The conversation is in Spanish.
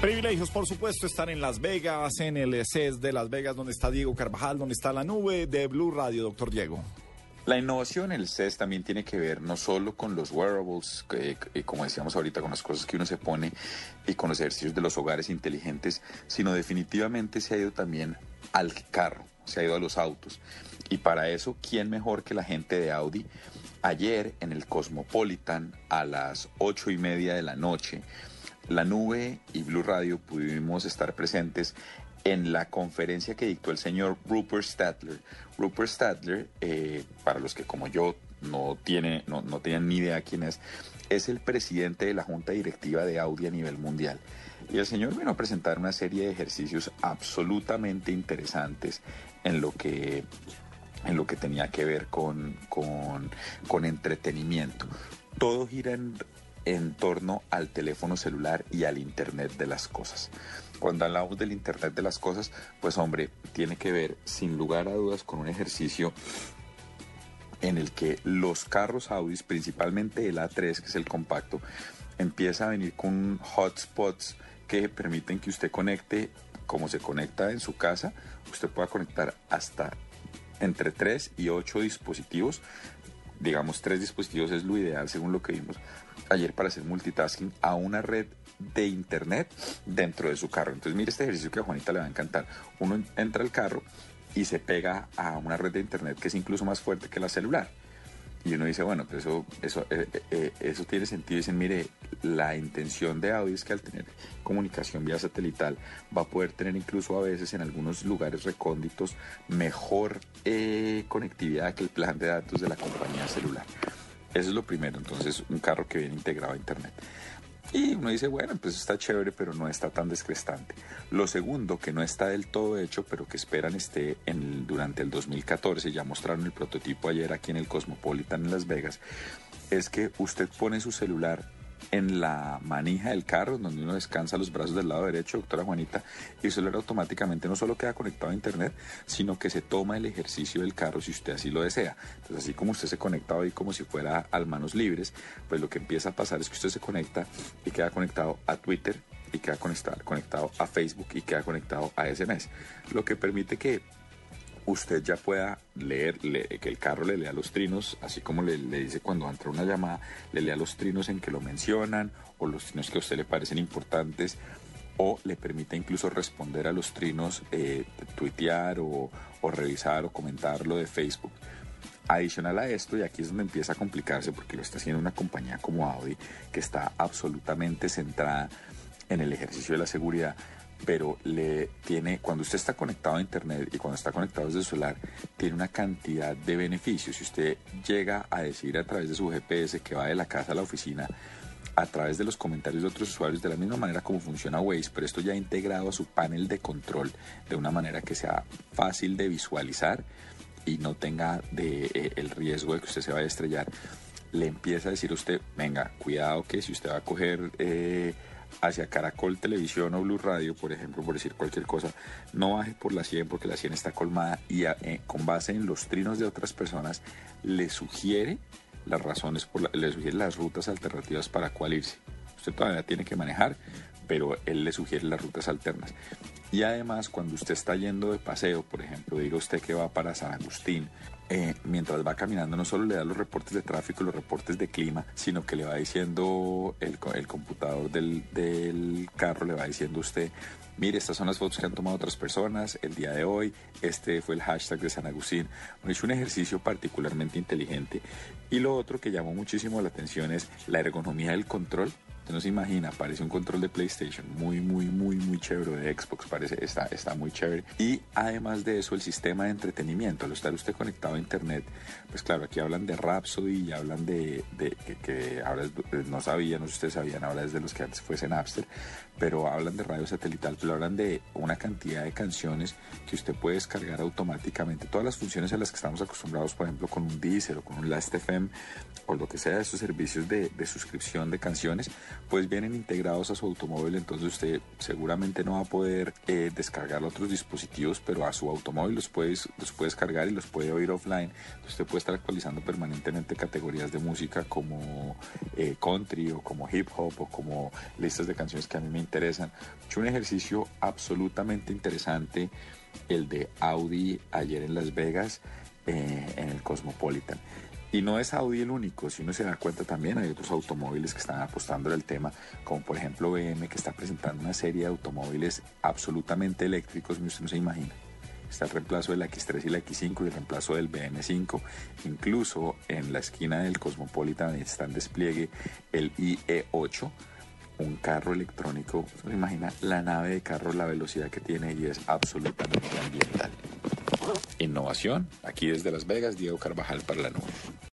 Privilegios, por supuesto, estar en Las Vegas, en el CES de Las Vegas, donde está Diego Carvajal, donde está la nube de Blue Radio, doctor Diego. La innovación en el CES también tiene que ver no solo con los wearables, como decíamos ahorita, con las cosas que uno se pone y con los ejercicios de los hogares inteligentes, sino definitivamente se ha ido también al carro, se ha ido a los autos. Y para eso, ¿quién mejor que la gente de Audi? Ayer en el Cosmopolitan a las ocho y media de la noche la Nube y Blue Radio pudimos estar presentes en la conferencia que dictó el señor Rupert Stadler. Rupert Stadler, eh, para los que como yo no, tiene, no, no tienen ni idea quién es, es el presidente de la junta directiva de Audi a nivel mundial. Y el señor vino a presentar una serie de ejercicios absolutamente interesantes en lo que en lo que tenía que ver con, con, con entretenimiento. Todo gira en, en torno al teléfono celular y al Internet de las cosas. Cuando hablamos del Internet de las cosas, pues hombre, tiene que ver sin lugar a dudas con un ejercicio en el que los carros Audi, principalmente el A3, que es el compacto, empieza a venir con hotspots que permiten que usted conecte, como se conecta en su casa, usted pueda conectar hasta entre 3 y 8 dispositivos. Digamos, tres dispositivos es lo ideal según lo que vimos ayer para hacer multitasking a una red de internet dentro de su carro. Entonces mire este ejercicio que a Juanita le va a encantar. Uno entra al carro y se pega a una red de internet que es incluso más fuerte que la celular. Y uno dice, bueno, pues eso, eso, eh, eh, eh, eso tiene sentido. Dicen, mire, la intención de Audi es que al tener comunicación vía satelital va a poder tener incluso a veces en algunos lugares recónditos mejor conectividad que el plan de datos de la compañía celular. Eso es lo primero, entonces un carro que viene integrado a Internet. Y uno dice, bueno, pues está chévere, pero no está tan descrestante. Lo segundo, que no está del todo hecho, pero que esperan esté en durante el 2014, ya mostraron el prototipo ayer aquí en el Cosmopolitan en Las Vegas, es que usted pone su celular en la manija del carro, donde uno descansa los brazos del lado derecho, doctora Juanita, y el celular automáticamente no solo queda conectado a internet, sino que se toma el ejercicio del carro si usted así lo desea. Entonces, así como usted se conecta hoy como si fuera al manos libres, pues lo que empieza a pasar es que usted se conecta y queda conectado a Twitter y queda conectado, conectado a Facebook y queda conectado a SMS, lo que permite que usted ya pueda leer, que el carro le lea los trinos, así como le, dice cuando entra una llamada, le lea los trinos en que lo mencionan o los trinos que a usted le parecen importantes o le permite incluso responder a los trinos, eh, tuitear o, o revisar o comentar lo de Facebook. Adicional a esto, y aquí es donde empieza a complicarse porque lo está haciendo una compañía como Audi que está absolutamente centrada en el ejercicio de la seguridad, pero le tiene, cuando usted está conectado a internet y cuando está conectado desde el celular, tiene una cantidad de beneficios. Si usted llega a decir a través de su GPS que va de la casa a la oficina, a través de los comentarios de otros usuarios, de la misma manera como funciona Waze, pero esto ya integrado a su panel de control de una manera que sea fácil de visualizar y no tenga de, eh, el riesgo de que usted se vaya a estrellar, le empieza a decir a usted, venga, cuidado que si usted va a coger... Eh, hacia Caracol Televisión o Blue Radio, por ejemplo, por decir cualquier cosa, no baje por la 100 porque la 100 está colmada y eh, con base en los trinos de otras personas le sugiere las razones, por le sugiere las rutas alternativas para cuál irse. Usted todavía tiene que manejar, pero él le sugiere las rutas alternas. Y además, cuando usted está yendo de paseo, por ejemplo, diga usted que va para San Agustín, eh, mientras va caminando no solo le da los reportes de tráfico, los reportes de clima, sino que le va diciendo el, el computador del, del carro, le va diciendo usted, mire, estas son las fotos que han tomado otras personas el día de hoy, este fue el hashtag de San Agustín. es un ejercicio particularmente inteligente. Y lo otro que llamó muchísimo la atención es la ergonomía del control no se imagina, parece un control de PlayStation, muy, muy, muy, muy chévere, de Xbox, parece, está, está muy chévere. Y además de eso, el sistema de entretenimiento, al estar usted conectado a Internet, pues claro, aquí hablan de Rhapsody y hablan de, que, ahora no sabían, no si ustedes sabían, ahora es de los que antes fuesen Napster, pero hablan de radio satelital, pero hablan de una cantidad de canciones que usted puede descargar automáticamente, todas las funciones a las que estamos acostumbrados, por ejemplo, con un Deezer o con un Last.fm o lo que sea de esos servicios de suscripción de canciones, pues vienen integrados a su automóvil, entonces usted seguramente no va a poder eh, descargar otros dispositivos, pero a su automóvil los puede, los descargar y los puede oír offline. usted puede estar actualizando permanentemente categorías de música como eh, country o como hip hop o como listas de canciones que a mí me interesan. Es un ejercicio absolutamente interesante el de Audi ayer en Las Vegas eh, en el Cosmopolitan. Y no es Audi el único, si uno se da cuenta también hay otros automóviles que están apostando al tema, como por ejemplo BM que está presentando una serie de automóviles absolutamente eléctricos, usted no se imagina. Está el reemplazo del X3 y el X5 y el reemplazo del BM5. Incluso en la esquina del Cosmopolitan está en despliegue el IE8, un carro electrónico. se imagina la nave de carro, la velocidad que tiene y es absolutamente ambiental. Innovación, aquí desde Las Vegas, Diego Carvajal para la nube.